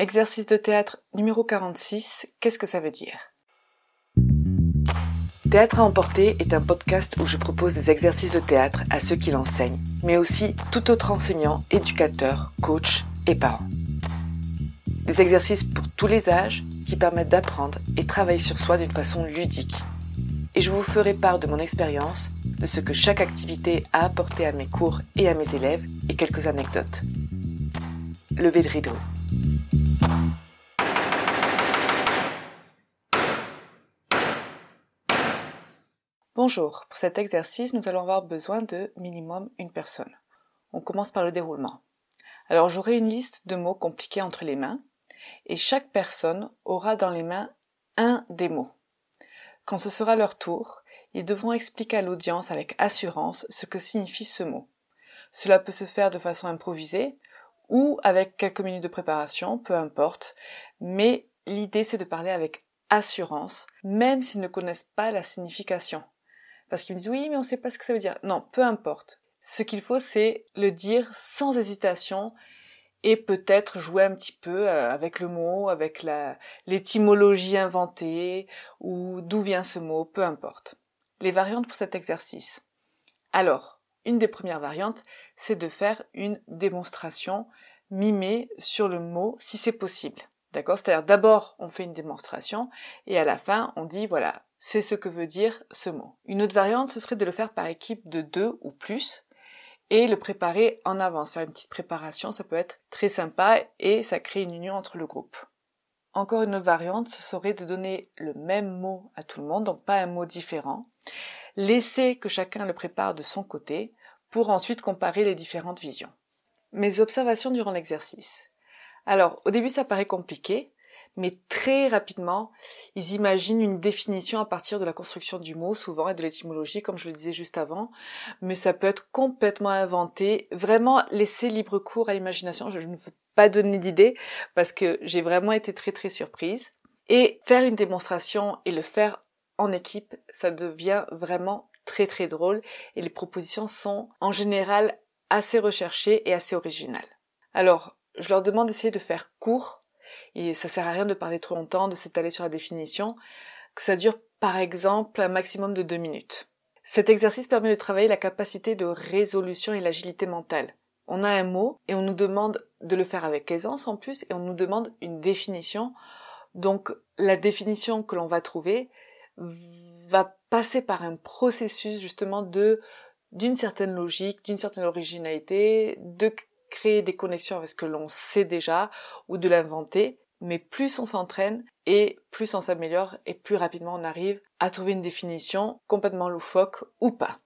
Exercice de théâtre numéro 46, qu'est-ce que ça veut dire? Théâtre à emporter est un podcast où je propose des exercices de théâtre à ceux qui l'enseignent, mais aussi tout autre enseignant, éducateur, coach et parent. Des exercices pour tous les âges qui permettent d'apprendre et travailler sur soi d'une façon ludique. Et je vous ferai part de mon expérience, de ce que chaque activité a apporté à mes cours et à mes élèves et quelques anecdotes. Levez de rideau. Bonjour, pour cet exercice, nous allons avoir besoin de minimum une personne. On commence par le déroulement. Alors j'aurai une liste de mots compliqués entre les mains et chaque personne aura dans les mains un des mots. Quand ce sera leur tour, ils devront expliquer à l'audience avec assurance ce que signifie ce mot. Cela peut se faire de façon improvisée ou avec quelques minutes de préparation, peu importe, mais l'idée c'est de parler avec assurance, même s'ils ne connaissent pas la signification. Parce qu'ils me disent oui, mais on ne sait pas ce que ça veut dire. Non, peu importe. Ce qu'il faut, c'est le dire sans hésitation et peut-être jouer un petit peu euh, avec le mot, avec l'étymologie inventée ou d'où vient ce mot, peu importe. Les variantes pour cet exercice. Alors, une des premières variantes, c'est de faire une démonstration mimée sur le mot si c'est possible. D'accord? C'est-à-dire d'abord on fait une démonstration et à la fin on dit voilà, c'est ce que veut dire ce mot. Une autre variante, ce serait de le faire par équipe de deux ou plus et le préparer en avance. Faire une petite préparation, ça peut être très sympa et ça crée une union entre le groupe. Encore une autre variante, ce serait de donner le même mot à tout le monde, donc pas un mot différent. Laisser que chacun le prépare de son côté pour ensuite comparer les différentes visions. Mes observations durant l'exercice. Alors, au début, ça paraît compliqué, mais très rapidement, ils imaginent une définition à partir de la construction du mot, souvent, et de l'étymologie, comme je le disais juste avant, mais ça peut être complètement inventé, vraiment laisser libre cours à l'imagination, je ne veux pas donner d'idées, parce que j'ai vraiment été très très surprise. Et faire une démonstration et le faire en équipe, ça devient vraiment très très drôle, et les propositions sont en général assez recherchées et assez originales. Alors, je leur demande d'essayer de faire court, et ça sert à rien de parler trop longtemps, de s'étaler sur la définition, que ça dure par exemple un maximum de deux minutes. Cet exercice permet de travailler la capacité de résolution et l'agilité mentale. On a un mot et on nous demande de le faire avec aisance en plus et on nous demande une définition. Donc la définition que l'on va trouver va passer par un processus justement de d'une certaine logique, d'une certaine originalité, de créer des connexions avec ce que l'on sait déjà ou de l'inventer. Mais plus on s'entraîne et plus on s'améliore et plus rapidement on arrive à trouver une définition complètement loufoque ou pas.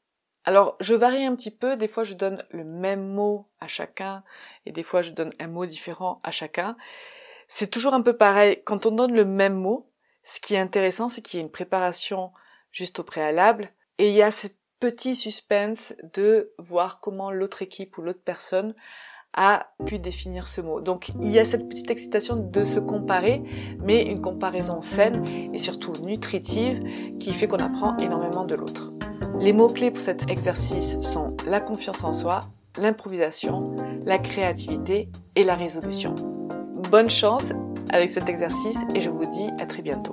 Alors je varie un petit peu, des fois je donne le même mot à chacun et des fois je donne un mot différent à chacun. C'est toujours un peu pareil, quand on donne le même mot, ce qui est intéressant c'est qu'il y a une préparation juste au préalable et il y a ce petit suspense de voir comment l'autre équipe ou l'autre personne a pu définir ce mot. Donc il y a cette petite excitation de se comparer, mais une comparaison saine et surtout nutritive qui fait qu'on apprend énormément de l'autre. Les mots-clés pour cet exercice sont la confiance en soi, l'improvisation, la créativité et la résolution. Bonne chance avec cet exercice et je vous dis à très bientôt.